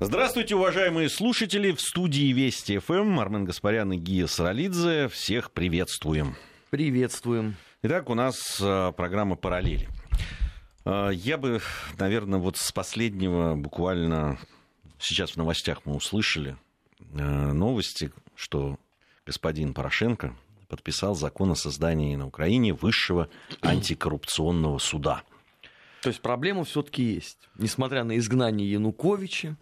Здравствуйте, уважаемые слушатели. В студии Вести ФМ Армен Гаспарян и Гия Саралидзе. Всех приветствуем. Приветствуем. Итак, у нас а, программа «Параллели». А, я бы, наверное, вот с последнего буквально сейчас в новостях мы услышали а, новости, что господин Порошенко подписал закон о создании на Украине высшего антикоррупционного суда. То есть проблема все-таки есть. Несмотря на изгнание Януковича,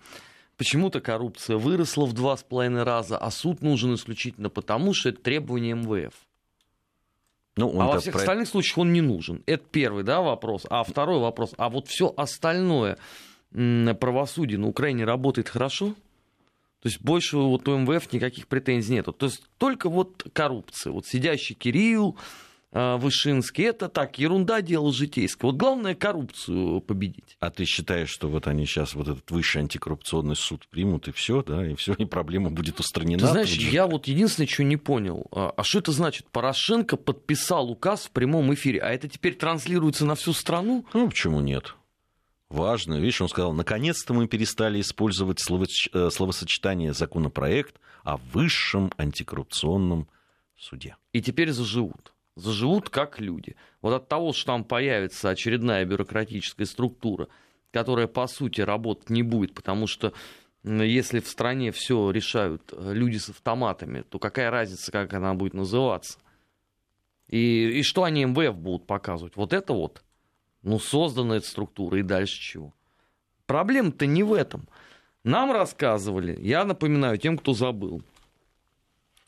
почему-то коррупция выросла в два с половиной раза, а суд нужен исключительно потому, что это требование МВФ. Ну, а во всех про... остальных случаях он не нужен. Это первый да, вопрос. А второй вопрос. А вот все остальное правосудие на Украине работает хорошо? То есть больше вот у МВФ никаких претензий нету. То есть только вот коррупция. Вот сидящий Кирилл, Вышинский, это так, ерунда, дело житейское. Вот главное коррупцию победить. А ты считаешь, что вот они сейчас вот этот высший антикоррупционный суд примут, и все, да, и все, и проблема будет устранена? Ты знаешь, я вот единственное, что не понял, а, а что это значит? Порошенко подписал указ в прямом эфире, а это теперь транслируется на всю страну? Ну, почему нет? Важно. Видишь, он сказал, наконец-то мы перестали использовать э, словосочетание законопроект о высшем антикоррупционном суде. И теперь заживут заживут как люди. Вот от того, что там появится очередная бюрократическая структура, которая по сути работать не будет, потому что если в стране все решают э, люди с автоматами, то какая разница, как она будет называться? И, и что они МВФ будут показывать? Вот это вот, ну, создана эта структура, и дальше чего? Проблема-то не в этом. Нам рассказывали, я напоминаю тем, кто забыл.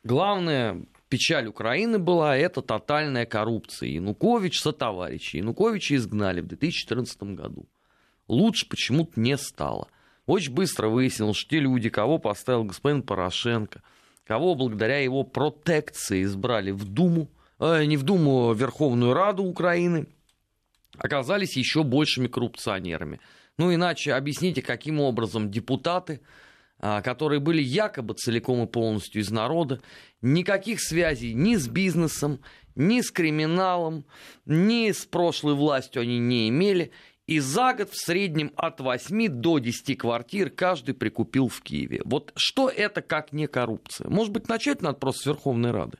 Главное печаль Украины была, это тотальная коррупция. Янукович со товарищи. Януковича изгнали в 2014 году. Лучше почему-то не стало. Очень быстро выяснилось, что те люди, кого поставил господин Порошенко, кого благодаря его протекции избрали в Думу, э, не в Думу, а Верховную Раду Украины, оказались еще большими коррупционерами. Ну, иначе объясните, каким образом депутаты которые были якобы целиком и полностью из народа, никаких связей ни с бизнесом, ни с криминалом, ни с прошлой властью они не имели. И за год в среднем от 8 до 10 квартир каждый прикупил в Киеве. Вот что это как не коррупция? Может быть, начать надо просто с Верховной Рады?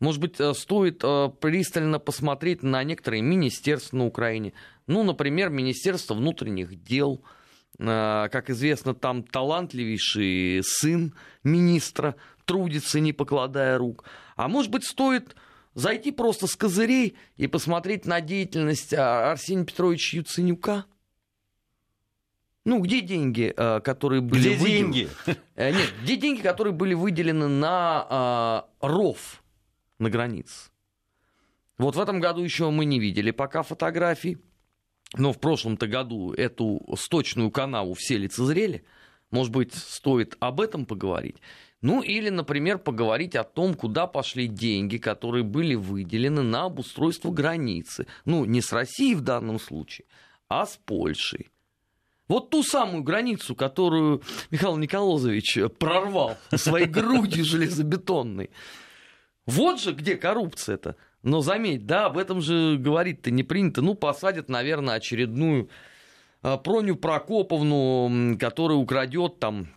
Может быть, э, стоит э, пристально посмотреть на некоторые министерства на Украине. Ну, например, Министерство внутренних дел – как известно, там талантливейший сын министра трудится, не покладая рук. А может быть, стоит зайти просто с козырей и посмотреть на деятельность а, Арсения Петровича Юценюка? Ну, где деньги, э, которые были где выделены? деньги? Э, нет, где деньги, которые были выделены на а, ров на границе? Вот в этом году еще мы не видели пока фотографий. Но в прошлом-то году эту сточную канаву все лицезрели. Может быть, стоит об этом поговорить? Ну или, например, поговорить о том, куда пошли деньги, которые были выделены на обустройство границы. Ну, не с Россией в данном случае, а с Польшей. Вот ту самую границу, которую Михаил Николозович прорвал своей грудью железобетонной. Вот же где коррупция-то. Но заметь, да, об этом же говорить-то не принято. Ну, посадят, наверное, очередную а, Проню Прокоповну, которая украдет там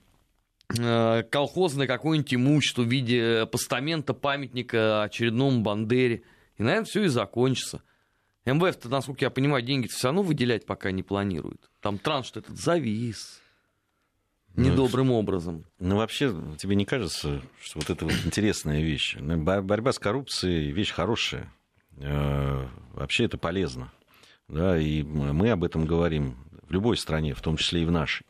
а, колхозное какое-нибудь имущество в виде постамента памятника очередному Бандере. И, наверное, все и закончится. МВФ-то, насколько я понимаю, деньги все равно выделять пока не планирует. Там транш этот завис. Ну, недобрым ну, образом. Ну, вообще, тебе не кажется, что вот это вот интересная вещь? Ну, борьба с коррупцией – вещь хорошая. Э, вообще это полезно. Да, и мы об этом говорим в любой стране, в том числе и в нашей.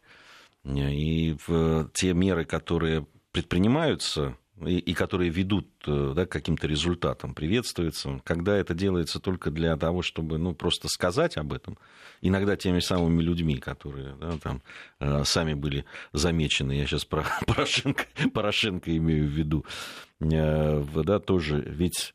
И в те меры, которые предпринимаются, и, и которые ведут э, да, к каким-то результатам, приветствуется. Когда это делается только для того, чтобы ну, просто сказать об этом, иногда теми самыми людьми, которые да, там, э, сами были замечены, я сейчас про Порошенко, Порошенко имею в виду, э, да, тоже, ведь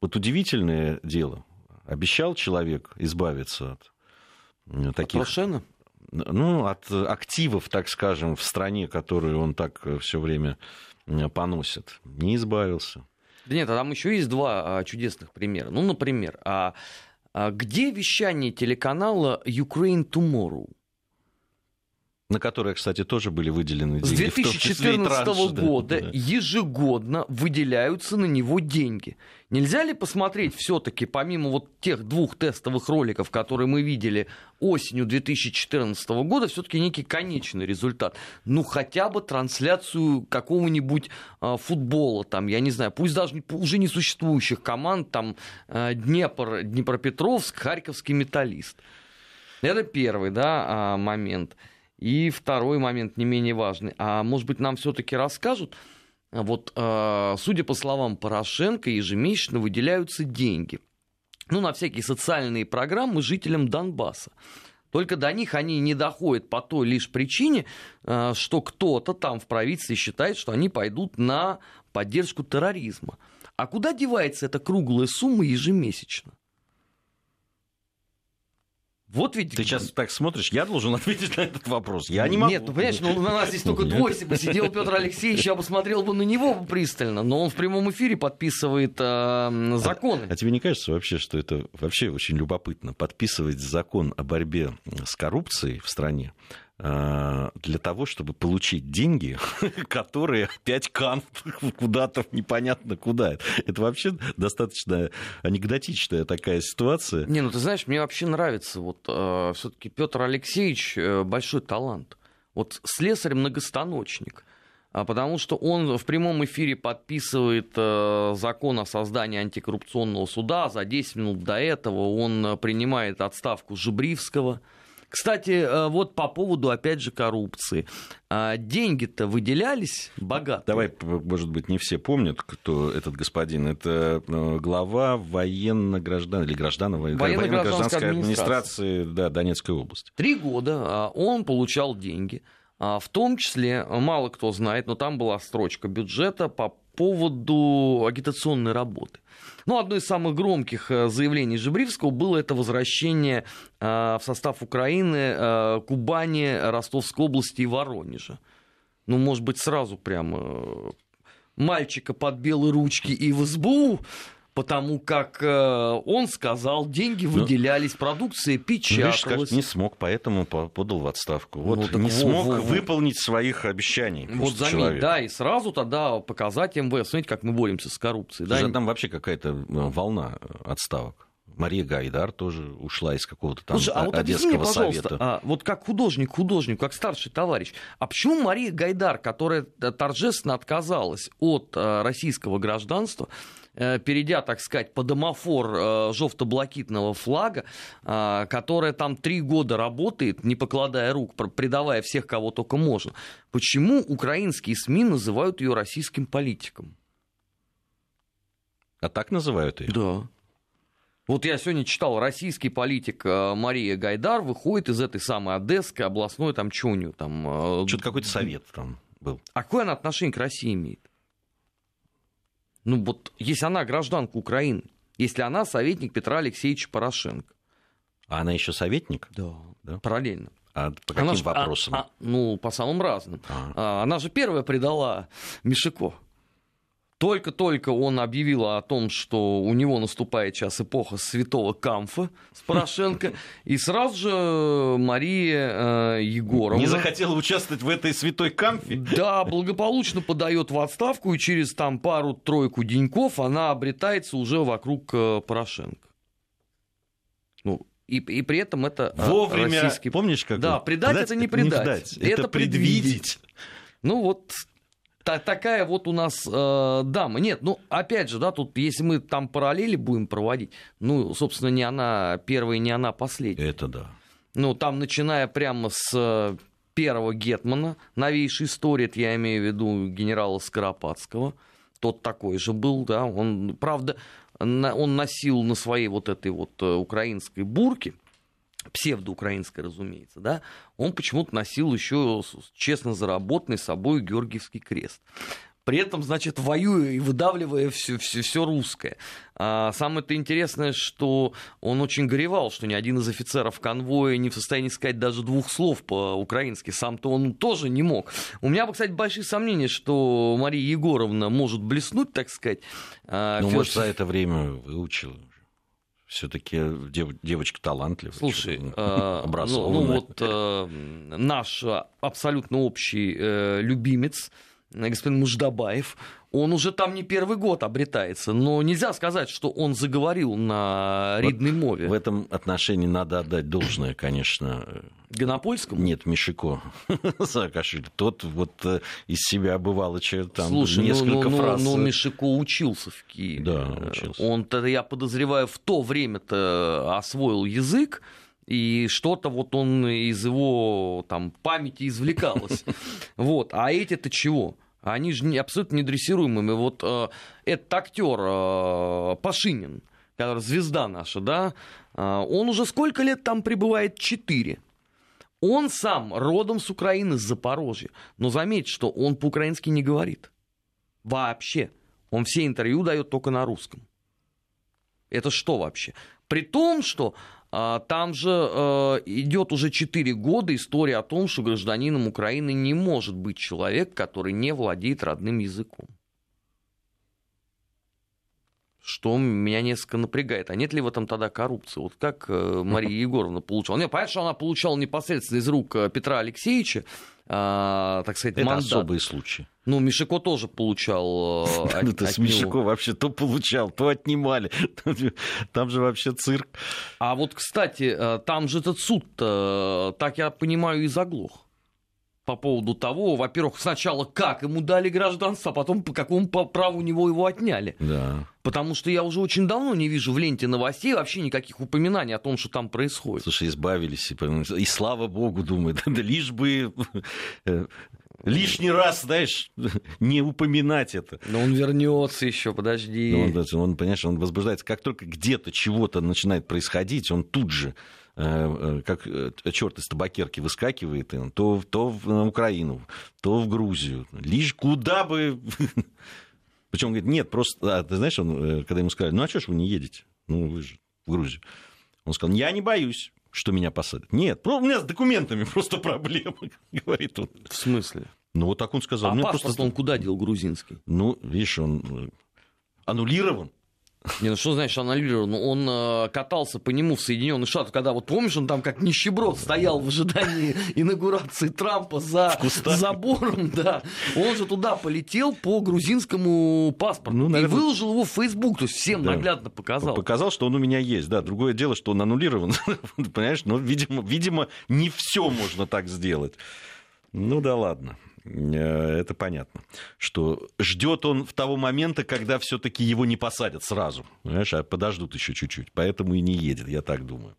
вот удивительное дело, обещал человек избавиться от таких... От Порошенко? Ну, от активов, так скажем, в стране, которую он так все время поносят. Не избавился. Да нет, а там еще есть два а, чудесных примера. Ну, например, а, а где вещание телеканала Ukraine Tomorrow? На которые, кстати, тоже были выделены деньги. С 2014 транши, года да, да. ежегодно выделяются на него деньги. Нельзя ли посмотреть все-таки, помимо вот тех двух тестовых роликов, которые мы видели осенью 2014 года, все-таки некий конечный результат? Ну, хотя бы трансляцию какого-нибудь э, футбола, там, я не знаю, пусть даже уже не существующих команд, там, э, Днепр, Днепропетровск, Харьковский металлист. Это первый, да, момент. И второй момент, не менее важный. А может быть, нам все-таки расскажут, вот, э, судя по словам Порошенко, ежемесячно выделяются деньги. Ну, на всякие социальные программы жителям Донбасса. Только до них они не доходят по той лишь причине, э, что кто-то там в правительстве считает, что они пойдут на поддержку терроризма. А куда девается эта круглая сумма ежемесячно? Вот ведь... Ты сейчас так смотришь, я должен ответить на этот вопрос. Я не могу. Нет, ну понимаешь, ну, у нас здесь только двое. Если бы сидел Петр Алексеевич, я бы смотрел бы на него пристально. Но он в прямом эфире подписывает э, законы. А, а тебе не кажется вообще, что это вообще очень любопытно? Подписывать закон о борьбе с коррупцией в стране, для того, чтобы получить деньги, которые опять канут куда-то непонятно куда. Это вообще достаточно анекдотичная такая ситуация. Не, ну ты знаешь, мне вообще нравится. Вот э, все-таки Петр Алексеевич э, большой талант. Вот слесарь многостаночник. А потому что он в прямом эфире подписывает э, закон о создании антикоррупционного суда. За 10 минут до этого он принимает отставку Жибривского. Кстати, э, вот по поводу, опять же, коррупции. А деньги-то выделялись богато. Давай, может быть, не все помнят, кто этот господин. Это э, глава военно-граждан или гражданской военно-гражданской администрации да, Донецкой области. Три года а, он получал деньги. А, в том числе, мало кто знает, но там была строчка бюджета по поводу агитационной работы. Ну, одно из самых громких э, заявлений Жебривского было это возвращение э, в состав Украины э, Кубани, Ростовской области и Воронежа. Ну, может быть, сразу прямо мальчика под белые ручки и в СБУ, потому как э, он сказал, деньги ну, выделялись, ну, продукция печаталась. Ну, видишь, не смог, поэтому подал в отставку. Вот ну, не смог во, выполнить своих обещаний. Вот заметь, да, и сразу тогда показать МВС, смотрите, как мы боремся с коррупцией. Да? Там вообще какая-то э, волна отставок. Мария Гайдар тоже ушла из какого-то там Слушай, а вот Одесского мне, совета. А, вот как художник, художник, как старший товарищ, а почему Мария Гайдар, которая торжественно отказалась от а, российского гражданства, Э, перейдя, так сказать, по домофор э, жовто-блакитного флага, э, которая там три года работает, не покладая рук, предавая всех, кого только можно. Почему украинские СМИ называют ее российским политиком? А так называют ее? Да. Вот я сегодня читал, российский политик Мария Гайдар выходит из этой самой Одесской областной, там, что у нее там... Что-то какой-то совет там был. А какое она отношение к России имеет? Ну вот, если она гражданка Украины, если она советник Петра Алексеевича Порошенко. А она еще советник? Да, да? параллельно. А по каким она вопросам? А, а, ну, по самым разным. А. А, она же первая предала Мишико. Только-только он объявил о том, что у него наступает сейчас эпоха святого Камфа с Порошенко, и сразу же Мария э, Егоровна... Не захотела участвовать в этой святой Камфе? Да, благополучно подает в отставку, и через там пару-тройку деньков она обретается уже вокруг э, Порошенко. Ну, и, и при этом это э, Вовремя, российский... помнишь, как... Да, предать предать это не предать. Не это, это предвидеть. предвидеть. Ну вот та, такая вот у нас э, дама. Нет, ну, опять же, да, тут, если мы там параллели будем проводить, ну, собственно, не она первая, не она последняя. Это да. Ну, там, начиная прямо с э, первого Гетмана, новейшей истории, это я имею в виду генерала Скоропадского, тот такой же был, да, он, правда, он носил на своей вот этой вот э, украинской бурке, псевдоукраинской, разумеется, да, он почему-то носил еще честно заработанный собой Георгиевский крест при этом, значит, воюя и выдавливая все, все, все русское. А самое-то интересное, что он очень горевал, что ни один из офицеров конвоя не в состоянии сказать даже двух слов по-украински. Сам-то он тоже не мог. У меня, кстати, большие сомнения, что Мария Егоровна может блеснуть, так сказать. А, ну, Фёд... может, за это время выучила Все-таки дев, девочка талантливая. Слушай, э, ну, ну вот э, наш абсолютно общий э, любимец, господин Муждабаев, он уже там не первый год обретается, но нельзя сказать, что он заговорил на ридной мове. В этом отношении надо отдать должное, конечно. Гонопольскому? Нет, Мишико Саакашвили. Тот вот э, из себя бывало там Слушай, ну, несколько ну, фраз. Ну, ну, Мишико учился в Киеве. Да, учился. Он-то, я подозреваю, в то время-то освоил язык, и что-то вот он из его там памяти извлекалось. Вот. А эти-то чего? Они же абсолютно недрессируемыми. Вот э, этот актер э, Пашинин, который звезда наша, да, э, он уже сколько лет там пребывает? Четыре. Он сам родом с Украины, с Запорожья. Но заметь, что он по-украински не говорит. Вообще. Он все интервью дает только на русском. Это что вообще? При том, что а, там же э, идет уже 4 года история о том, что гражданином Украины не может быть человек, который не владеет родным языком. Что меня несколько напрягает. А нет ли в этом тогда коррупции? Вот как э, Мария Егоровна получала? Нет, понятно, что она получала непосредственно из рук э, Петра Алексеевича, а, так сказать, Это мандат. особые случаи. Ну, Мишико тоже получал. Э, ну, ты с Мишико вообще то получал, то отнимали. Там же вообще цирк. А вот, кстати, там же этот суд, так я понимаю, и заглох по поводу того, во-первых, сначала как ему дали гражданство, а потом по какому праву у него его отняли. Да. Потому что я уже очень давно не вижу в ленте новостей вообще никаких упоминаний о том, что там происходит. Слушай, избавились, и, и слава богу, думаю, да, да лишь бы э, лишний раз, знаешь, не упоминать это. Но он вернется еще, подожди. Но он, он, понимаешь, он возбуждается. Как только где-то чего-то начинает происходить, он тут же как э, черт из табакерки выскакивает, то, то в Украину, то в Грузию. Лишь куда бы... Причем говорит, нет, просто, а, ты знаешь, он, когда ему сказали, ну а что ж вы не едете? Ну, вы же в Грузию. Он сказал, я не боюсь, что меня посадят. Нет, у меня с документами просто проблемы, говорит он. В смысле? Ну, вот так он сказал. А паспорт просто... он куда дел грузинский? Ну, видишь, он аннулирован. Не, ну что значит аннулирован? Ну, он э, катался по нему в Соединенных Штатах, когда вот помнишь, он там как нищеброд стоял в ожидании инаугурации Трампа за забором, да. Он же туда полетел по грузинскому паспорту ну, наверное... и выложил его в Facebook, то есть всем да. наглядно показал. Показал, что он у меня есть, да. Другое дело, что он аннулирован, понимаешь, но, видимо, видимо, не все можно так сделать. Ну да ладно. Э, это понятно, что ждет он в того момента, когда все-таки его не посадят сразу, понимаешь, а подождут еще чуть-чуть, поэтому и не едет, я так думаю.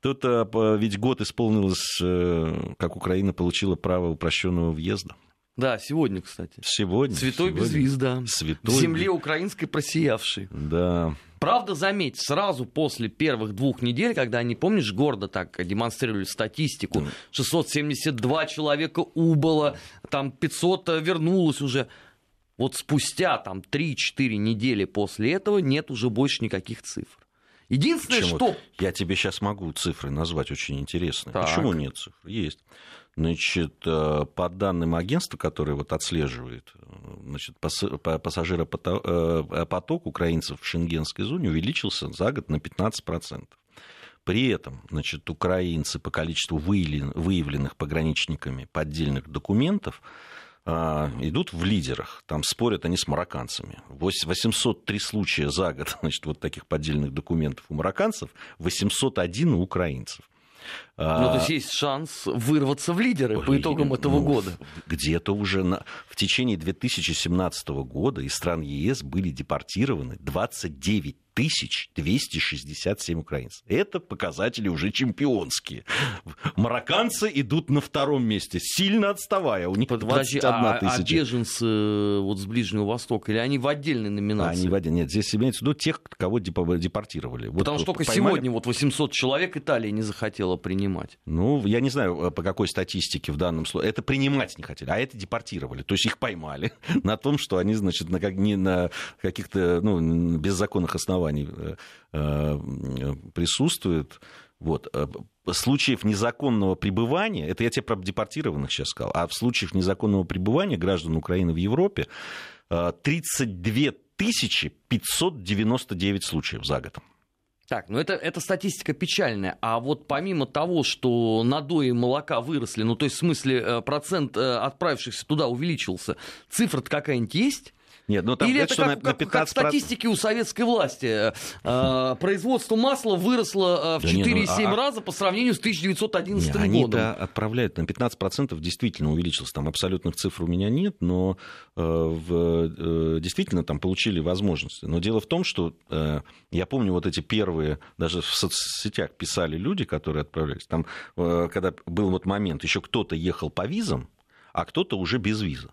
Тут э, ведь год исполнилось, э, как Украина получила право упрощенного въезда. Да, сегодня, кстати. Сегодня. Святой сегодня. безвиз, да. Святой. В земле украинской просиявшей. Да. Правда, заметь, сразу после первых двух недель, когда они, помнишь, гордо так демонстрировали статистику, 672 человека убыло, там 500 вернулось уже. Вот спустя там 3-4 недели после этого нет уже больше никаких цифр. Единственное, Почему? что... Я тебе сейчас могу цифры назвать очень интересные. Так. Почему нет цифр? Есть. Значит, э, по данным агентства, которое вот отслеживает значит, пассажиропоток э, украинцев в шенгенской зоне увеличился за год на 15%. При этом значит, украинцы по количеству выявленных пограничниками поддельных документов идут в лидерах. Там спорят они с марокканцами. 803 случая за год значит, вот таких поддельных документов у марокканцев, 801 у украинцев. А, ну, то есть есть шанс вырваться в лидеры по итогам этого ну, года. Где-то уже на... в течение 2017 года из стран ЕС были депортированы 29 267 украинцев. Это показатели уже чемпионские. Марокканцы идут на втором месте, сильно отставая. У них Подожди, 21 а, тысяча. А беженцы э, вот с Ближнего Востока, или они в отдельной номинации? Они в отдельной. Нет, здесь имеется в виду тех, кого депортировали. Потому вот, что только поймали... сегодня вот 800 человек Италия не захотела принимать. Ну, я не знаю, э, по какой статистике в данном случае. Это принимать не хотели, а это депортировали. То есть их поймали на том, что они, значит, на, как, не на каких-то ну, беззаконных основаниях оснований э, э, присутствует. Вот. Э, случаев незаконного пребывания, это я тебе про депортированных сейчас сказал, а в случаях незаконного пребывания граждан Украины в Европе 32 599 случаев за год. Так, ну это, это статистика печальная. А вот помимо того, что надои молока выросли, ну то есть в смысле процент отправившихся туда увеличился, цифра-то какая-нибудь есть? Нет, ну там Или это что как, на, как, 15 как в статистике у советской власти. Э, производство масла выросло э, в Да не, ну, 4,7 а- раза по сравнению с 1911 Не, годом. Они-то отправляют на 15% действительно увеличилось. Там абсолютных цифр у меня нет, но э, в, действительно там получили возможности. Но дело в том, что я помню вот эти первые, даже в соцсетях писали люди, которые отправлялись. Там, когда был вот момент, еще кто-то ехал по визам, а кто-то уже без виза.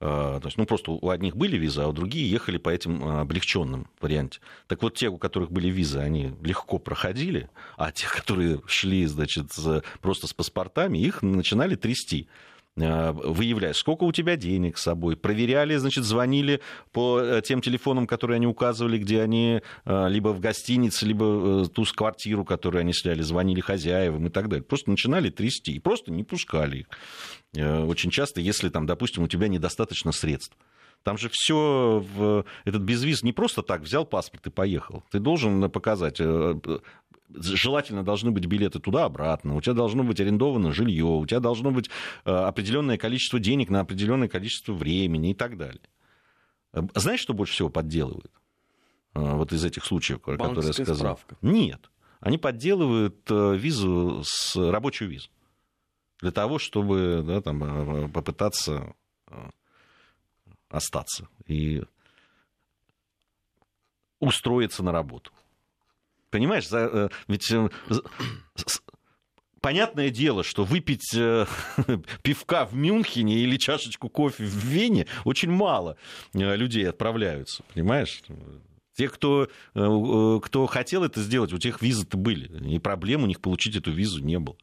Э, То есть, ну, просто у одних были визы, а у другие ехали по этим э, облегченным варианте. Так вот, те, у которых были визы, они легко проходили, а те, которые шли, значит, просто с паспортами, их начинали трясти э, выявлять, сколько у тебя денег с собой, проверяли, значит, звонили по э, тем телефонам, которые они указывали, где они э, либо в гостинице, либо ту квартиру, которую они сняли, звонили хозяевам и так далее. Просто начинали трясти и просто не пускали их. Очень часто, если там, допустим, у тебя недостаточно средств. Там же все, в... этот безвиз не просто так взял паспорт и поехал. Ты должен показать, желательно должны быть билеты туда-обратно, у тебя должно быть арендовано жилье, у тебя должно быть э, определенное количество денег на определенное количество времени и так далее. Э, Знаешь, что больше всего подделывают? Э, Вот из этих случаев, которые я Банковская сказал. справка. Нет. Они подделывают э, визу с рабочую визу. Для того, чтобы да, там, попытаться остаться и устроиться на работу. Понимаешь, за- э, ведь э, понятное дело, что выпить э, пивка в Мюнхене или чашечку кофе в Вене очень мало э, людей отправляются, понимаешь? Те, кто, э, кто хотел это сделать, у тех визы-то были, и проблем у них получить эту визу не было.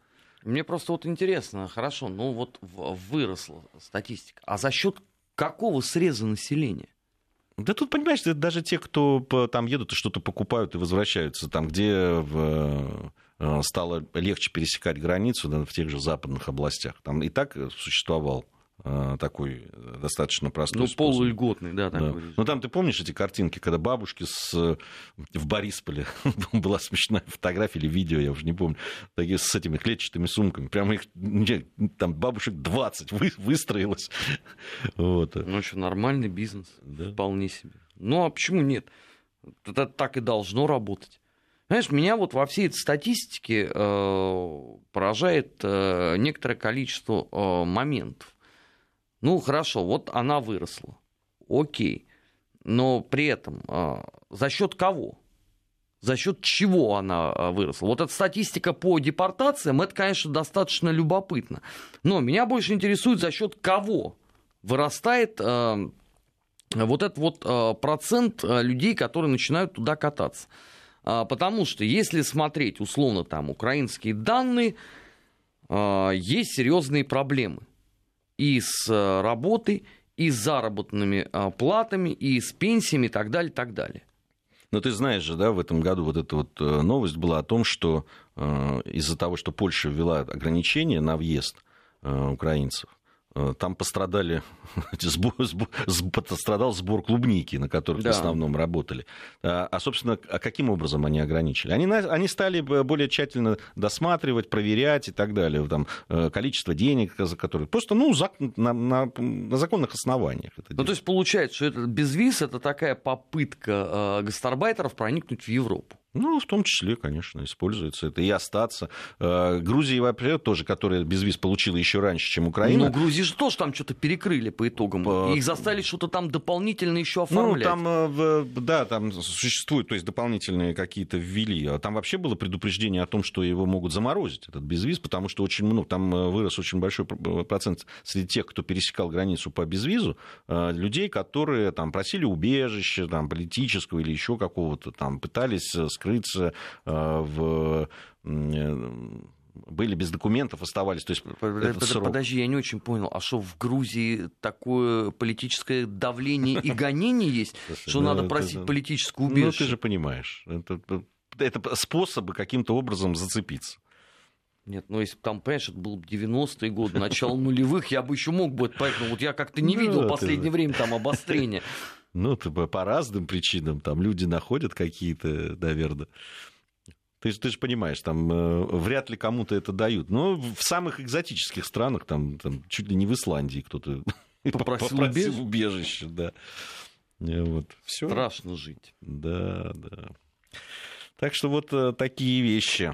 Мне просто вот интересно, хорошо, ну вот выросла статистика. А за счет какого среза населения? Да тут, понимаешь, даже те, кто там едут и что-то покупают и возвращаются, там, где э, стало легче пересекать границу, да, в тех же западных областях. Там и так существовал такой э, достаточно простой Ну, способ. полульготный, да, Да. такой. режим. Ну, там ты помнишь эти картинки, когда бабушки с, э, в Борисполе, была смешная фотография или видео, я уже не помню, такие с этими клетчатыми сумками, прямо их, там бабушек 20 вы- выстроилось. Вот. Ну что, нормальный бизнес, Да. вполне себе. Ну а почему нет? Это так и должно работать. Знаешь, меня вот во всей этой статистике э, поражает э, некоторое количество э, моментов. Ну хорошо, вот она выросла, окей, но при этом э, за счет кого? За счет чего она э, выросла? Вот эта статистика по депортациям, это, конечно, достаточно любопытно. Но меня больше интересует, за счет кого вырастает э, вот этот вот э, процент э, людей, которые начинают туда кататься. А, Потому что если смотреть условно там украинские данные, э, есть серьезные проблемы и с э, работой, и с заработными э, платами, и с пенсиями и так далее, и так далее. Но ты знаешь же, да, в этом году вот эта вот э, новость была о том, что э, из-за того, что Польша ввела ограничения на въезд украинцев, там пострадали, сбор, сбор- пострадал сбор клубники, на которых Да. в основном работали. А, а, собственно, а каким образом они ограничили? Они, они стали более тщательно досматривать, проверять и так далее. Там, э, количество денег, за которые... Просто ну, зак- на, на- на законных основаниях. Это Ну, то есть получается, что это безвиз это такая попытка э, гастарбайтеров проникнуть в Европу. Ну, в том числе, конечно, используется это и остаться. Э, Грузия, вообще, тоже, которая безвиз получила еще раньше, чем Украина. Ну, Грузии же тоже там что-то перекрыли по итогам. По- Их заставили что-то там дополнительно еще Ну, оформлять. там, э, да, там существуют, то есть дополнительные какие-то ввели. А Там вообще было предупреждение о том, что его могут заморозить, этот безвиз, потому что очень много, там э, вырос очень большой пр- процент среди тех, кто пересекал границу по безвизу, людей, которые там просили убежище, там, политического или еще какого-то, там, пытались скрыться э, в... были без документов, оставались. То есть Под- этот под- срок. Подожди, я не очень понял, а что в Грузии такое политическое давление и гонение есть, что ну, надо просить политическое Ну, ты убежище? же понимаешь. Это, способы каким-то образом зацепиться. Нет, ну если бы там, понимаешь, это был 90-е годы, начало нулевых, я бы еще мог бы это понять, но вот я как-то не Ну, видел в последнее время там обострения. Ну, по разным причинам. Там люди находят какие-то, наверное, Ты, ты же понимаешь, там э, вряд ли кому-то это дают. Но в самых экзотических странах, там, там чуть ли не в Исландии кто-то Попросил попросил убежище, да. Э, Вот, все. Страшно жить. Да, да. Так что вот э, такие вещи.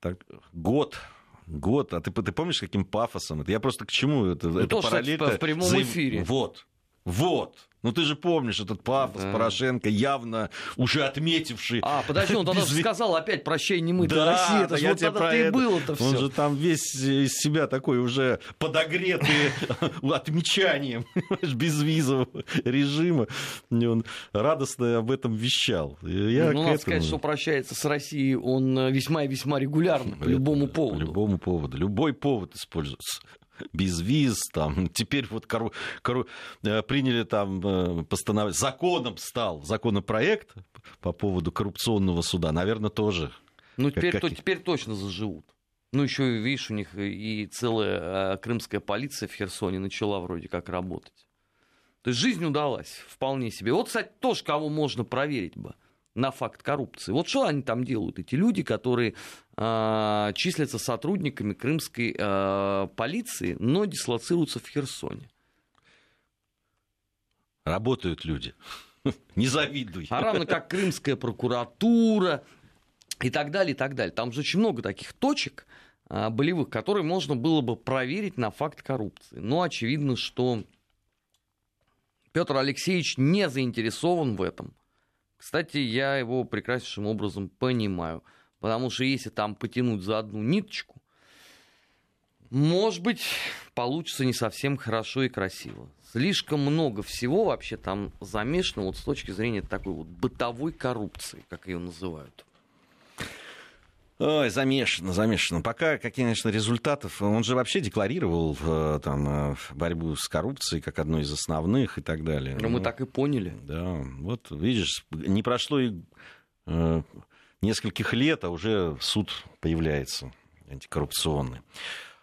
Так, год. Год. А ты, ты помнишь, каким пафосом это? Я просто к чему это? это то, что в прямом эфире. Вот. Вот. Ну ты же помнишь этот пафос Да. Порошенко, явно уже отметивший. А, подожди, он тогда же сказал опять прощай, не мы, Да, Россия. Это же я вот тогда ты и это. был-то Он все. же там весь из себя такой уже подогретый отмечанием безвизового режима. Он радостно об этом вещал. Я ну, к надо сказать, что прощается с Россией он э, весьма и весьма регулярно, по любому поводу. По любому поводу. Любой повод используется. Без виз, там, теперь вот кору- кору- э, приняли там э, постановление, законом стал законопроект по поводу коррупционного суда, наверное, тоже. Ну, теперь, как то, теперь точно заживут. Ну, еще, видишь, у них и целая э, крымская полиция в Херсоне начала вроде как работать. То есть жизнь удалась вполне себе. Вот, кстати, тоже кого можно проверить бы на факт коррупции. Вот что они там делают, эти люди, которые э, числятся сотрудниками крымской э, полиции, но дислоцируются в Херсоне. Работают люди. Не завидуй. А равно как крымская прокуратура и так далее, и так далее. Там же очень много таких точек а, болевых, которые можно было бы проверить на факт коррупции. Но очевидно, что Петр Алексеевич не заинтересован в этом. Кстати, я его прекраснейшим образом понимаю. Потому что если там потянуть за одну ниточку, может быть, получится не совсем хорошо и красиво. Слишком много всего вообще там замешано вот с точки зрения такой вот бытовой коррупции, как ее называют. Ой, замешано, замешано. Пока, каких, конечно, результатов. Он же вообще декларировал э, там, э, борьбу с коррупцией как одну из основных и так далее. Но мы Ну, так и поняли. Да, вот видишь, не прошло и э, нескольких лет, а уже суд появляется антикоррупционный.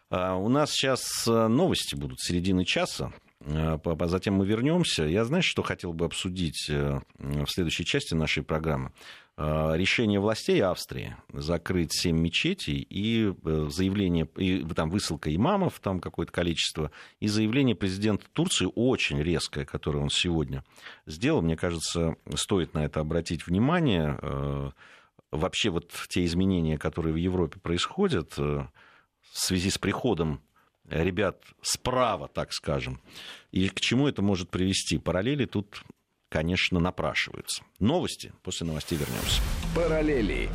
А у нас сейчас э, новости будут середины часа. а Затем мы вернемся. Я, знаешь, что хотел бы обсудить в следующей части нашей программы? Э, Решение властей Австрии закрыть семь мечетей и э, заявление, и там высылка имамов, там какое-то количество, и заявление президента Турции очень резкое, которое он сегодня сделал. Мне кажется, стоит на это обратить внимание. Э, Вообще вот те изменения, которые в Европе происходят в связи с приходом ребят справа, так скажем, и к чему это может привести. Параллели тут, конечно, напрашиваются. Новости. После новостей вернемся. Параллели.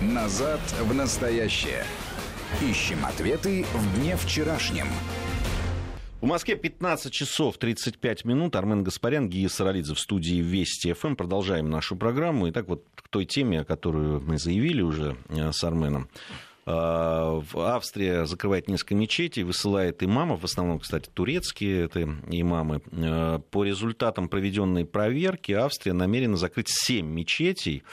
Назад в настоящее. Ищем ответы в дне вчерашнем. В Москве 15 часов 35 минут. Армен Гаспарян, Гия Саралидзе в студии Вести ФМ. Продолжаем нашу программу. Итак, вот к той теме, которую мы заявили уже э, с Арменом. А, в Австрия закрывает несколько мечетей, высылает имамов, в основном, кстати, турецкие это имамы. Э, По результатам проведенной проверки Австрия намерена закрыть 7 мечетей,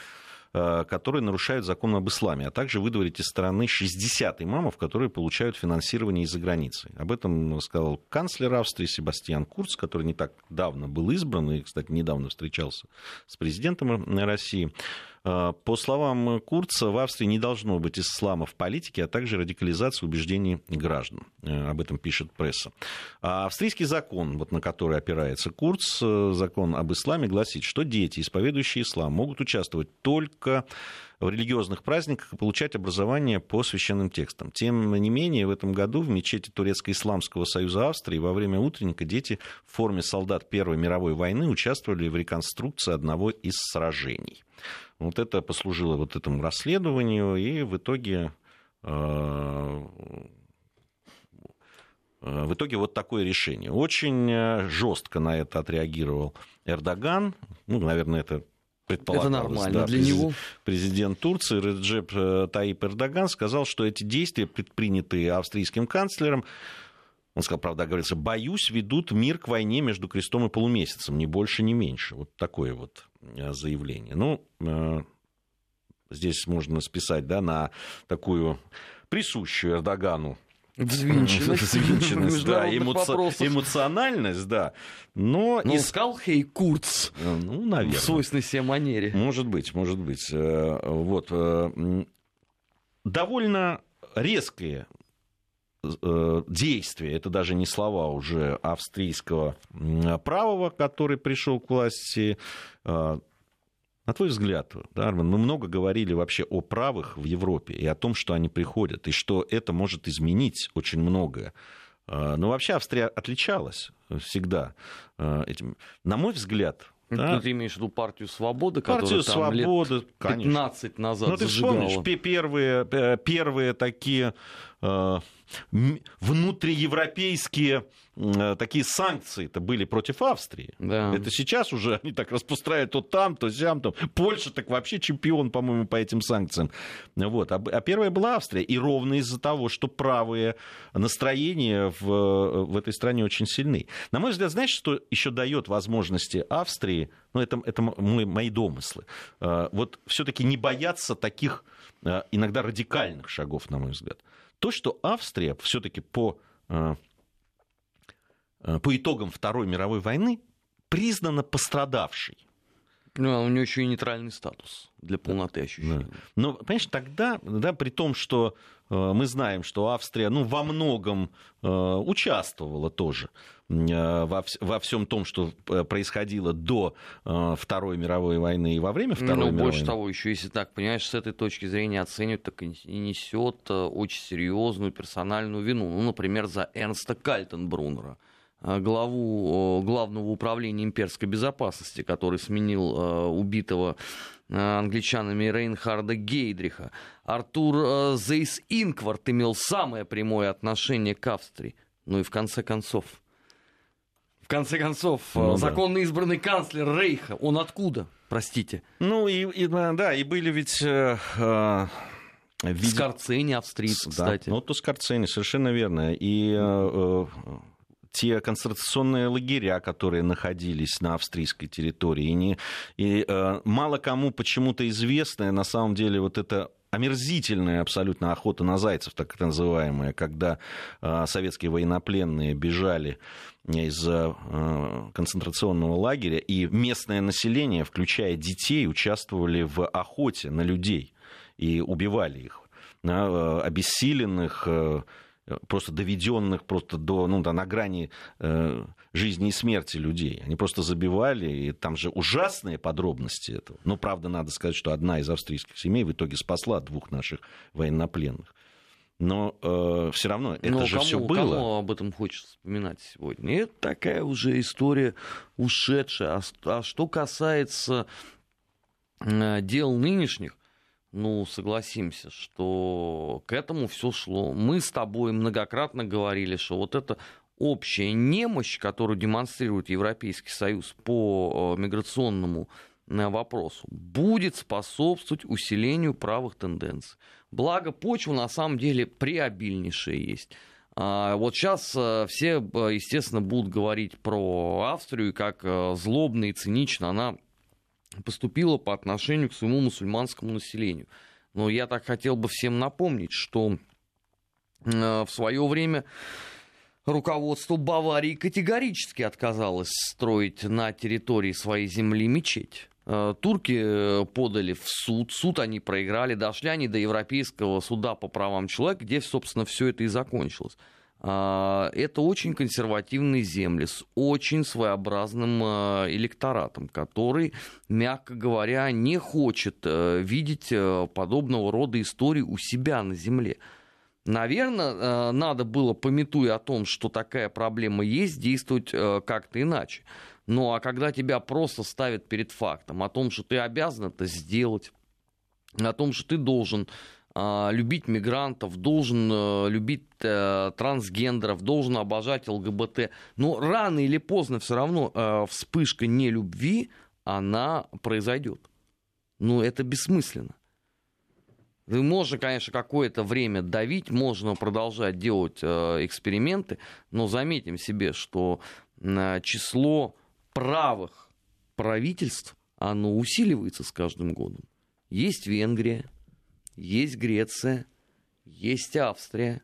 э, которые нарушают закон об исламе, а также выдворить из страны 60 имамов, которые получают финансирование из-за границы. Об этом сказал канцлер Австрии Себастьян Курц, который не так давно был избран и, кстати, недавно встречался с президентом России. Э, По словам Курца, в Австрии не должно быть ислама в политике, а также радикализации убеждений граждан. Э, Об этом пишет пресса. А австрийский закон, вот на который опирается Курц, э, закон об исламе, гласит, что дети, исповедующие ислам, могут участвовать только в религиозных праздниках и получать образование по священным текстам. Тем не менее, в этом году в мечети Турецко-Исламского союза Австрии во время утренника дети в форме солдат Первой мировой войны участвовали в реконструкции одного из сражений. Вот это послужило вот этому расследованию, и в итоге э, в итоге вот такое решение. Очень э, жестко на это отреагировал Эрдоган. Ну, наверное, это предполагалось. Это нормально да, для презид- него. Президент Турции Реджеп э, Таип Эрдоган сказал, что эти действия, предпринятые австрийским канцлером, он сказал, правда, говорится, боюсь, ведут мир к войне между крестом и полумесяцем, ни больше, ни меньше. Вот такое вот э, заявление. Ну, э, здесь можно списать да, на такую присущую Эрдогану Взвинченность, взвинченность, да, эмоци- эмоциональность, да. Но, Ну, сказал Хей Курц ну, в наверное. свойственной себе манере. Может быть, может быть. Э, Вот. э, довольно резкие э, действия, это даже не слова уже австрийского правого, который пришел к власти. На твой взгляд, да, Арман, мы много говорили вообще о правых в Европе и о том, что они приходят, и что это может изменить очень многое. Э, но вообще Австрия отличалась всегда этим. На мой взгляд, да? Ты имеешь в виду партию свободы, партию которая там свободы, лет 15 конечно. назад Ну, ты вспомнишь, первые, первые такие э, внутриевропейские такие санкции это были против Австрии. Да. Это сейчас уже они так распространяют то там, то сям. Там. Польша так вообще чемпион, по-моему, по этим санкциям. Вот. А, а первая была Австрия. И ровно из-за того, что правые настроения в, в этой стране очень сильны. На мой взгляд, знаешь, что еще дает возможности Австрии, ну, это, это мои, мои домыслы, э, вот все-таки не бояться таких э, иногда радикальных шагов, на мой взгляд то, что Австрия все-таки по, э, э, по итогам Второй мировой войны признана пострадавшей. Ну, а у нее еще и нейтральный статус для полноты ощущений. Да. Но, понимаешь, тогда, да, при том, что э, мы знаем, что Австрия ну, во многом э, участвовала тоже Э, во, во всем том, что э, происходило до э, Второй мировой войны и во время Второй ну, мировой больше войны. того, еще если так, понимаешь, с этой точки зрения оценивать, так и несет очень серьезную персональную вину. Ну, например, за Эрнста Кальтенбруннера главу Главного управления имперской безопасности, который сменил убитого англичанами Рейнхарда Гейдриха. Артур Зейс Инкварт имел самое прямое отношение к Австрии. Ну и в конце концов, в конце концов, ну, законно да. избранный канцлер Рейха, он откуда, простите? Ну, и, и да, и были ведь... Э, э, Вид... Скорцени австрийцы, кстати. Да, ну, то Скорцени, совершенно верно. И э, э, те концентрационные лагеря, которые находились на австрийской территории. И, не, и э, мало кому почему-то известно, на самом деле, вот это омерзительная абсолютно охота на зайцев, так называемая, когда э, советские военнопленные бежали из э, концентрационного лагеря, и местное население, включая детей, участвовали в охоте на людей и убивали их, э, обессиленных, э, просто доведенных просто до, ну, да, на грани жизни и смерти людей. Они просто забивали, и там же ужасные подробности этого. Но, правда, надо сказать, что одна из австрийских семей в итоге спасла двух наших военнопленных но э, все равно это но же все было. Кому об этом хочется вспоминать сегодня? Это такая уже история ушедшая. А, а что касается э, дел нынешних, ну, согласимся, что к этому все шло. Мы с тобой многократно говорили, что вот эта общая немощь, которую демонстрирует Европейский Союз по э, миграционному вопросу, будет способствовать усилению правых тенденций. Благо, почва на самом деле преобильнейшая есть. А, вот сейчас э, все, естественно, будут говорить про Австрию, как э, злобно и цинично она поступила по отношению к своему мусульманскому населению. Но я так хотел бы всем напомнить, что э, в свое время руководство Баварии категорически отказалось строить на территории своей земли мечеть. Э, турки э, подали в суд, суд они проиграли, дошли они до Европейского суда по правам человека, где, собственно, все это и закончилось. А, это очень консервативные земли с очень своеобразным э, электоратом, который, мягко говоря, не хочет видеть подобного рода истории у себя на земле. Наверное, надо было, пометуя о том, что такая проблема есть, действовать как-то иначе. Ну а когда тебя просто ставят перед фактом о том, что ты обязан это сделать, о том, что ты должен э, любить мигрантов, должен э, любить э, трансгендеров, должен обожать ЛГБТ, но рано или поздно все равно э, вспышка нелюбви, она произойдет. Ну, это бессмысленно. Вы можно, конечно, какое-то время давить, можно продолжать делать эксперименты, но заметим себе, что число правых правительств, оно усиливается с каждым годом. Есть Венгрия, есть Греция, есть Австрия,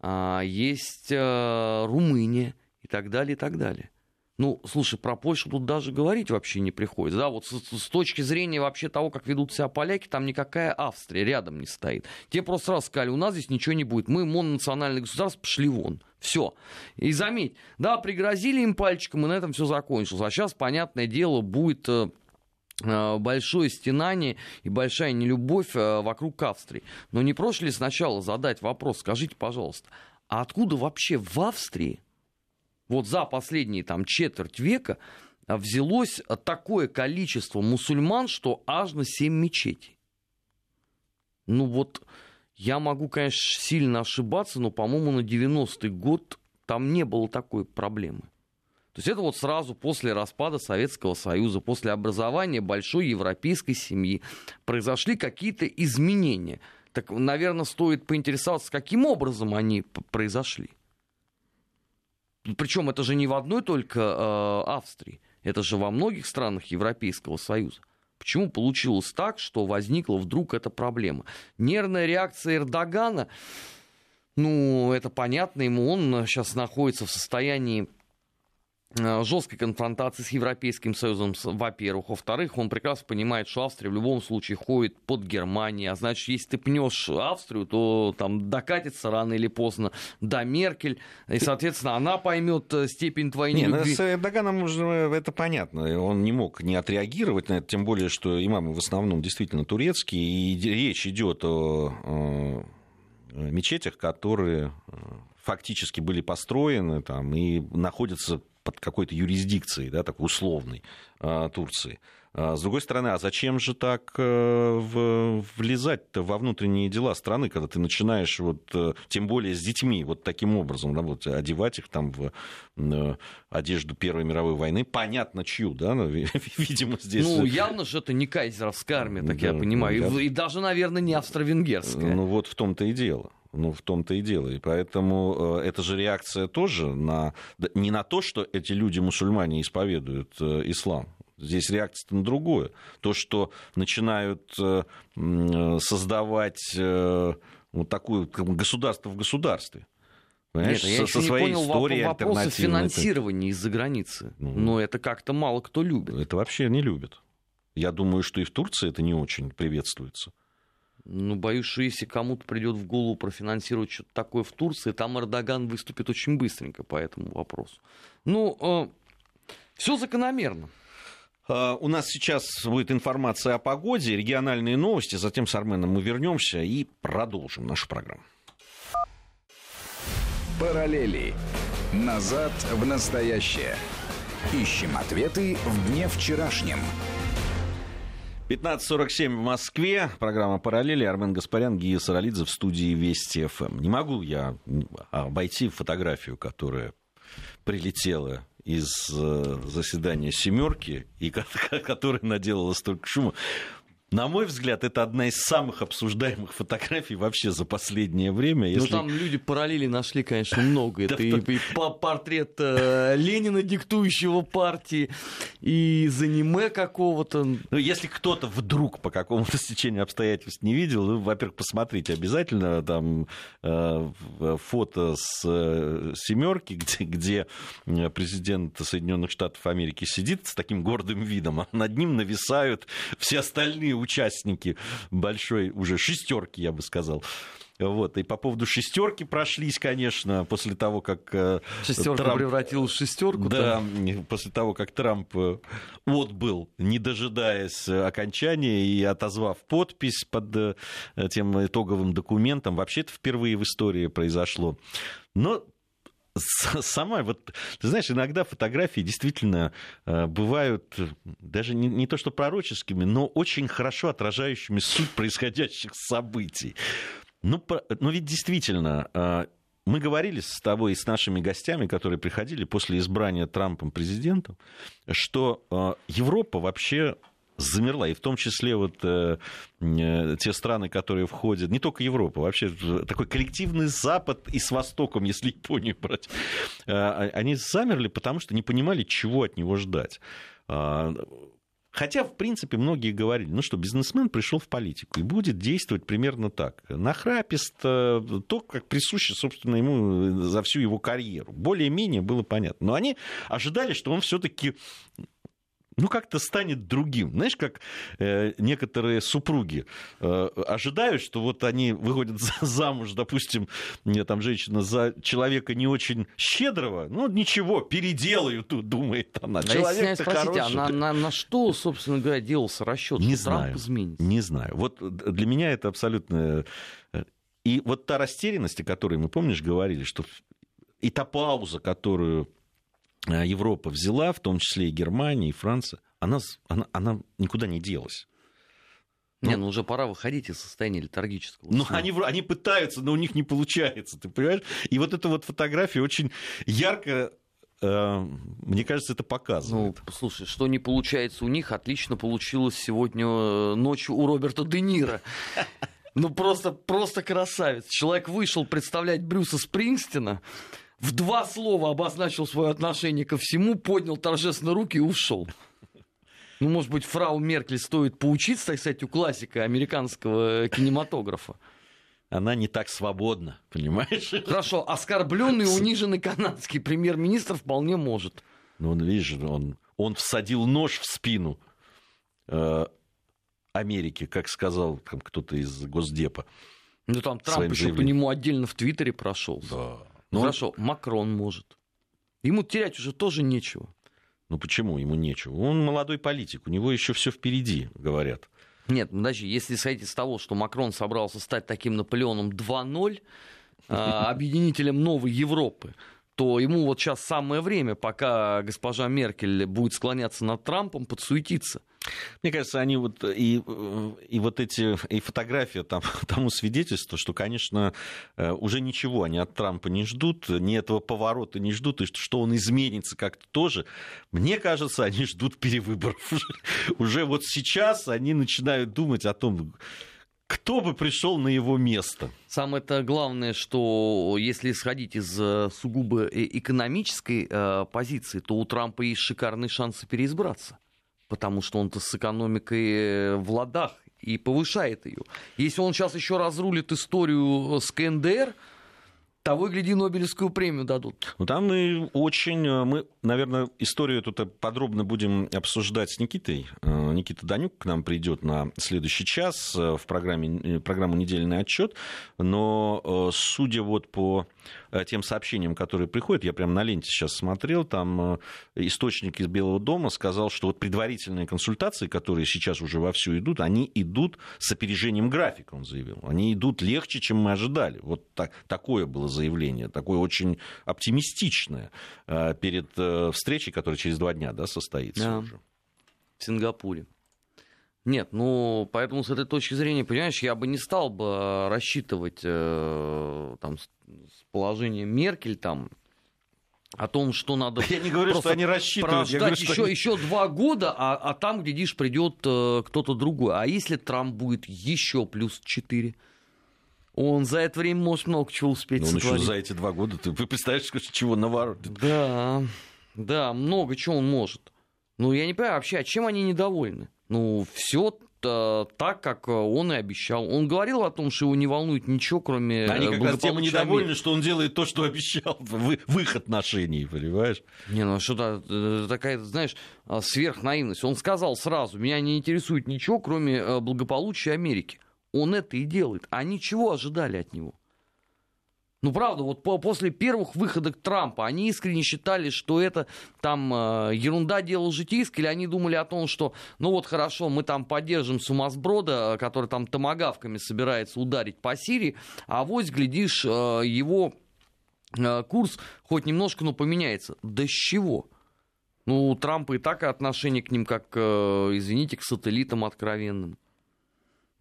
а, есть э, Румыния и так далее, и так далее. Ну, слушай, про Польшу тут даже говорить вообще не приходится. Да, вот с, с точки зрения вообще того, как ведут себя поляки, там никакая Австрия рядом не стоит. Те просто сразу сказали, у нас здесь ничего не будет. Мы мононациональное государство, пошли вон. Все. И заметь, да, пригрозили им пальчиком, и на этом все закончилось. А сейчас, понятное дело, будет э, большое стенание и большая нелюбовь э, вокруг Австрии. Но не проще ли сначала задать вопрос, скажите, пожалуйста, а откуда вообще в Австрии вот за последние там четверть века взялось такое количество мусульман, что аж на семь мечетей. Ну вот, я могу, конечно, сильно ошибаться, но, по-моему, на 90-й год там не было такой проблемы. То есть это вот сразу после распада Советского Союза, после образования большой европейской семьи произошли какие-то изменения. Так, наверное, стоит поинтересоваться, каким образом они произошли. Причем это же не в одной только э, Австрии, это же во многих странах Европейского Союза. Почему получилось так, что возникла вдруг эта проблема? Нервная реакция Эрдогана, ну, это понятно ему, он сейчас находится в состоянии Э, жесткой конфронтации с Европейским Союзом, во-первых. Во-вторых, он прекрасно понимает, что Австрия в любом случае ходит под Германией. А значит, если ты пнешь Австрию, то там докатится рано или поздно до Меркель. И, соответственно, она поймет э, степень твоей не, ну, нелюбви. С Эрдоганом это понятно. Он не мог не отреагировать на это, тем более, что имамы в основном действительно турецкие. И речь идет о, мечетях, которые э, фактически были построены там, и находятся под какой-то юрисдикцией, да, такой условной а, Турции. А, с другой стороны, а зачем же так э, влезать-то во внутренние дела страны, когда ты начинаешь, вот, э, тем более с детьми, вот таким образом, да, вот, одевать их там в э, одежду Первой мировой войны, понятно чью, да, ну, видимо, здесь... Ну, явно же это не кайзеровская армия, так да, я понимаю, и, и даже, наверное, не австро-венгерская. Ну, вот в том-то и дело. Ну, в том-то и дело. И поэтому э, это же реакция тоже на... Не на то, что эти люди, мусульмане, исповедуют э, ислам. Здесь реакция на другое. То, что начинают э, создавать вот такое государство в государстве. Понимаешь, Нет, я со, со своей не понял историей вопроса финансирования из-за границы. Ну, Но это как-то мало кто любит. Это вообще не любят. Я думаю, что и в Турции это не очень приветствуется. Ну, боюсь, что если кому-то придет в голову профинансировать что-то такое в Турции, там Эрдоган выступит очень быстренько по этому вопросу. Ну, э, все закономерно. Uh, у нас сейчас будет информация о погоде, региональные новости, затем с Арменом мы вернемся и продолжим нашу программу. Параллели. Назад в настоящее. Ищем ответы в дне вчерашнем. 15.47 в Москве. Программа «Параллели». Армен Гаспарян, Гия Саралидзе в студии Вести ФМ. Не могу я обойти фотографию, которая прилетела из э, заседания «семерки», и которая наделала столько шума. На мой взгляд, это одна из самых обсуждаемых фотографий вообще за последнее время. Ну, если... Ну, там люди параллели нашли, конечно, много. Это и, портрет э, Ленина, диктующего партии, и из аниме какого-то. Ну, если кто-то вдруг по какому-то стечению обстоятельств не видел, ну, во-первых, посмотрите обязательно там э, фото с э, семерки, где, где президент Соединенных Штатов Америки сидит с таким гордым видом, а над ним нависают все остальные участники большой уже шестерки, я бы сказал. Вот. И по поводу шестерки прошлись, конечно, после того, как э, Шестерка Трамп... превратилась в шестерку. Да, после того, как Трамп э, отбыл, не дожидаясь окончания и отозвав подпись под э, тем итоговым документом. Вообще это впервые в истории произошло. Но сама, вот, ты знаешь, иногда фотографии действительно э, бывают даже не, не то что пророческими, но очень хорошо отражающими суть происходящих событий. Ну, ну ведь действительно, э, мы говорили с тобой и с нашими гостями, которые приходили после избрания Трампом президентом, что э, Европа вообще замерла, и в том числе вот э, э, те страны, которые входят, не только Европа, вообще такой коллективный Запад и с Востоком, если Японию брать, э, а, они замерли, потому что не понимали, чего от него ждать. Э, Хотя, в принципе, многие говорили, ну что, бизнесмен пришел в политику и будет действовать примерно так. Нахрапист, то, как присуще, собственно, ему за всю его карьеру. Более-менее было понятно. Но они ожидали, что он все-таки ну, как-то станет другим. Знаешь, как э, некоторые супруги э, ожидают, что вот они выходят замуж, допустим, мне там женщина за человека не очень щедрого, ну, ничего, переделаю тут, думает она. А Человек-то хороший. А на, на, на что, собственно говоря, делался расчет? Не знаю, не знаю. Вот для меня это абсолютно... Э, и вот та растерянность, о которой мы, помнишь, говорили, что и та пауза, которую Э, Европа взяла, в том числе и Германия, и Франция, она, она, она никуда не делась. Ну, не, ну уже пора выходить из состояния летаргического. Ну, они, они пытаются, но у них не получается, ты понимаешь? И вот эта вот фотография очень ярко э, мне кажется, это показывает. Ну, слушай, что не получается у них, отлично получилось сегодня э, ночью у Роберта Де Ниро. Ну, просто, просто красавец. Человек вышел представлять Брюса Спрингстина, в два слова обозначил свое отношение ко всему, поднял торжественно руки и ушел. Ну, может быть, фрау Меркель стоит поучиться, так сказать, у классика американского кинематографа. Она не так свободна, понимаешь? Хорошо, оскорбленный униженный канадский премьер-министр вполне может. Ну, он, видишь, он, он всадил нож в спину э, Америки, как сказал там, кто-то из Госдепа. Ну, там Трамп еще по нему отдельно в Твиттере прошел. Да. Ну, хорошо, Макрон может. Ему терять уже тоже нечего. Ну почему ему нечего? Он молодой политик, у него еще все впереди, говорят. Нет, ну, подожди, если исходить из того, что Макрон собрался стать таким Наполеоном 2.0, а, объединителем новой Европы, то ему вот сейчас самое время, пока госпожа Меркель будет склоняться над Трампом, подсуетиться. Мне кажется, они вот и, и вот эти и фотографии там, тому свидетельство, что, конечно, э, уже ничего они от Трампа не ждут, ни этого поворота не ждут, и что он изменится как-то тоже. Мне кажется, они ждут перевыборов. Уже вот сейчас они начинают думать о том, кто бы пришел на его место? Самое-то главное, что если исходить из э, сугубо э, экономической э, позиции, то у Трампа есть шикарные шансы переизбраться. Потому что он-то с экономикой в ладах и повышает ее. Если он сейчас еще разрулит историю с КНДР, того и гляди, Нобелевскую премию дадут. Ну, там мы очень... Э, мы, наверное, историю тут подробно будем обсуждать с Никитой. Э, Никита Данюк к нам придет на следующий час э, в программе, программу «Недельный отчет». Но судя вот по тем сообщениям, которые приходят, я прямо на ленте сейчас смотрел, там источник из Белого дома сказал, что вот предварительные консультации, которые сейчас уже вовсю идут, они идут с опережением графика, он заявил. Они идут легче, чем мы ожидали. Вот так, такое было заявление, такое очень оптимистичное э, перед э, встречей, которая через два дня да, состоится да. уже. В Сингапуре. Нет, ну, поэтому с этой точки зрения, понимаешь, я бы не стал бы рассчитывать э, там, с положением Меркель там, о том, что надо я не говорю, что они рассчитывают. Я говорю, что еще, они... еще два года, а, а там, глядишь, придет э, кто-то другой. А если Трамп будет еще плюс четыре? Он за это время может много чего успеть Но он сотворить. еще за эти два года, ты представляешь, чего наворотит? Да, да, много чего он может. Ну, я не понимаю вообще, а чем они недовольны? Ну, все так, как он и обещал. Он говорил о том, что его не волнует ничего, кроме Они как раз тем недовольны, что он делает то, что обещал в, в их отношении, понимаешь? Не, ну что-то э, такая, знаешь, сверхнаивность. Он сказал сразу, меня не интересует ничего, кроме э, благополучия Америки он это и делает. А ничего ожидали от него? Ну, правда, вот по, после первых выходок Трампа они искренне считали, что это там э, ерунда дело житейское, или они думали о том, что, ну вот хорошо, мы там поддержим сумасброда, который там томогавками собирается ударить по Сирии, а вот, глядишь, э, его э, курс хоть немножко, но поменяется. Да с чего? Ну, у Трампа и так отношение к ним, как, э, извините, к сателлитам откровенным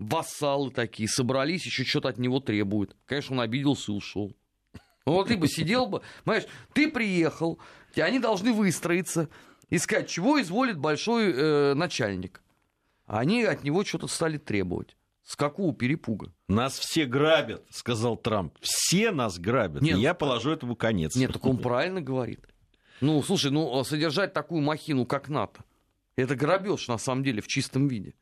вассалы такие собрались, еще что-то от него требуют. Конечно, он обиделся и ушел. Вот ты бы сидел бы, понимаешь, ты приехал, они должны выстроиться, искать, чего изволит большой э, начальник. А они от него что-то стали требовать. С какого перепуга? Нас все грабят, сказал Трамп. Все нас грабят. Нет, я положу этому конец. Нет, так он правильно говорит. Ну, слушай, ну, содержать такую махину, как НАТО, Это грабеж, на самом деле, в чистом виде.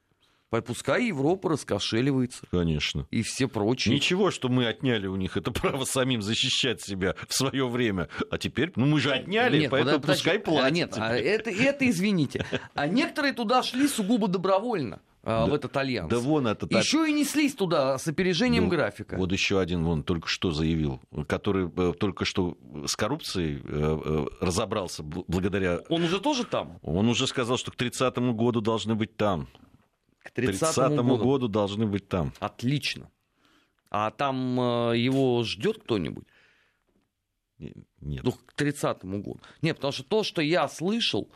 Пускай Европа раскошеливается. Конечно. И все прочие. Ничего, что мы отняли у них это право самим защищать себя в свое время. А теперь, ну мы же отняли, нет, поэтому подожди, пускай платят. А, нет, а это, это извините. А некоторые туда шли сугубо добровольно. А, да, в этот альянс. Да вон это так. Еще и неслись туда с опережением ну, графика. Вот еще один вон только что заявил, который э, только что с коррупцией э, э, разобрался благодаря... Он уже тоже там? Он уже сказал, что к 30 году должны быть там. К 30 году. году должны быть там. Отлично. А там его ждет кто-нибудь? Нет. Ну, к 30-му году. Нет, потому что то, что я слышал,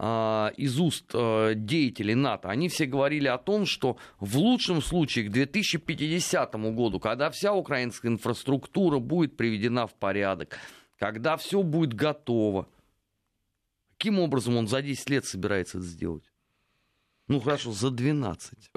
а, из уст а, деятелей НАТО, они все говорили о том, что в лучшем случае к 2050 году, когда вся украинская инфраструктура будет приведена в порядок, когда все будет готово, каким образом он за 10 лет собирается это сделать? Ну хорошо, за 12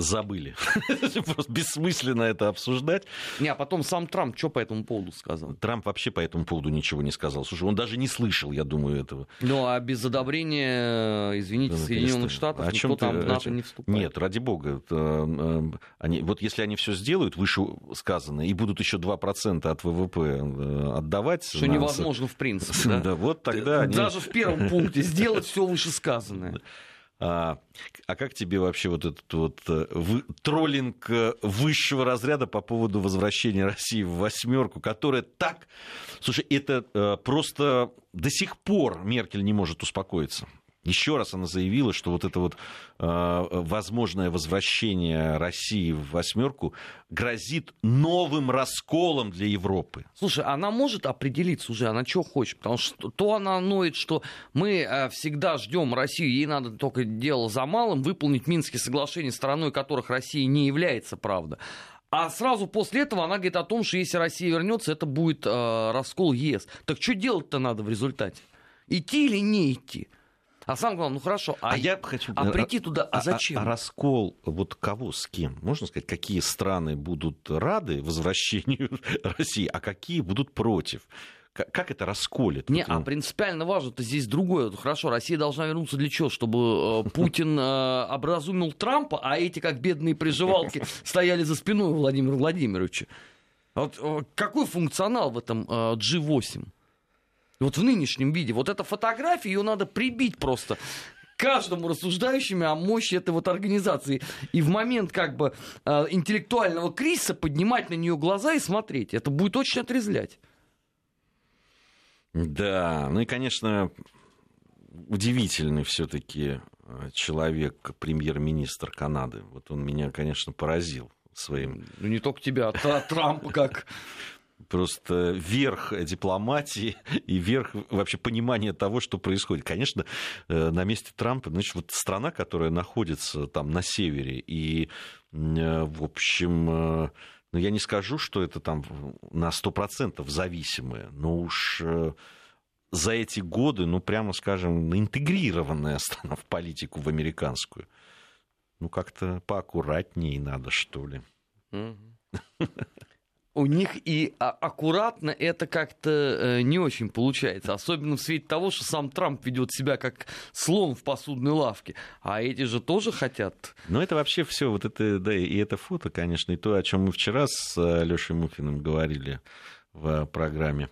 забыли. Просто бессмысленно это обсуждать. Не, а потом сам Трамп что по этому поводу сказал? Трамп вообще по этому поводу ничего не сказал. Слушай, он даже не слышал, я думаю, этого. Ну, а без одобрения, извините, да, Соединенных Штатов о никто там в НАТО не вступает. Нет, ради бога. Э, они, вот если они все сделают, выше сказано, и будут еще 2% от ВВП э, отдавать... Что на... невозможно в принципе, да? Да, вот тогда... Даже в первом пункте сделать все вышесказанное. А, а как тебе вообще вот этот вот э, вы, троллинг э, высшего разряда по поводу возвращения России в восьмерку, которая так... Слушай, это э, просто до сих пор Меркель не может успокоиться. Еще раз она заявила, что вот это вот э, возможное возвращение России в восьмерку грозит новым расколом для Европы. Слушай, она может определиться уже, она что хочет, потому что то она ноет, что мы э, всегда ждем Россию, ей надо только дело за малым выполнить Минские соглашения, стороной которых Россия не является, правда. А сразу после этого она говорит о том, что если Россия вернется, это будет э, раскол ЕС. Так что делать-то надо в результате? Идти или не идти? А самое главное, ну хорошо, а, а я хочу... А прийти туда, а, а зачем? А, а раскол вот кого с кем? Можно сказать, какие страны будут рады возвращению России, а какие будут против? Как это расколет? Не, а принципиально важно-то здесь другое. Хорошо, Россия должна вернуться для чего? Чтобы э, Путин э, образумил Трампа, а эти, как бедные приживалки, стояли за спиной Владимира Владимировича. Вот, э, какой функционал в этом G8? Вот в нынешнем виде. Вот эта фотография, ее надо прибить просто каждому рассуждающему о мощи этой вот организации. И в момент как бы э, интеллектуального кризиса поднимать на нее глаза и смотреть. Это будет очень отрезвлять. Да, ну и, конечно, удивительный все-таки э, человек, премьер-министр Канады. Вот он меня, конечно, поразил своим... Ну, не только тебя, а Трампа как просто верх дипломатии и верх вообще понимания того, что происходит. Конечно, э, на месте Трампа, значит, вот страна, которая находится там на севере, и, э, в общем, э, ну, я не скажу, что это там на 100% зависимое, но уж за эти годы, ну, прямо скажем, интегрированная страна в политику, в американскую. Ну, как-то поаккуратнее надо, что ли. У них и а, аккуратно это как-то э, не очень получается. Особенно в свете того, что сам Трамп ведет себя как слон в посудной лавке. А эти же тоже хотят. Ну, это вообще все, вот это, да, и это фото, конечно, и то, о чем мы вчера с э, Лешей Мухиным говорили в программе.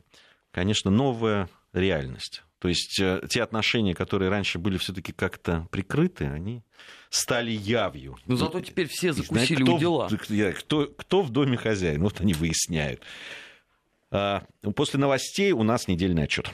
Конечно, новая реальность. То есть э, те отношения, которые раньше были все-таки как-то прикрыты, они стали явью. Но зато теперь все закусили кто, у дела. Кто, кто в доме хозяин? Вот они выясняют. А, после новостей у нас недельный отчет.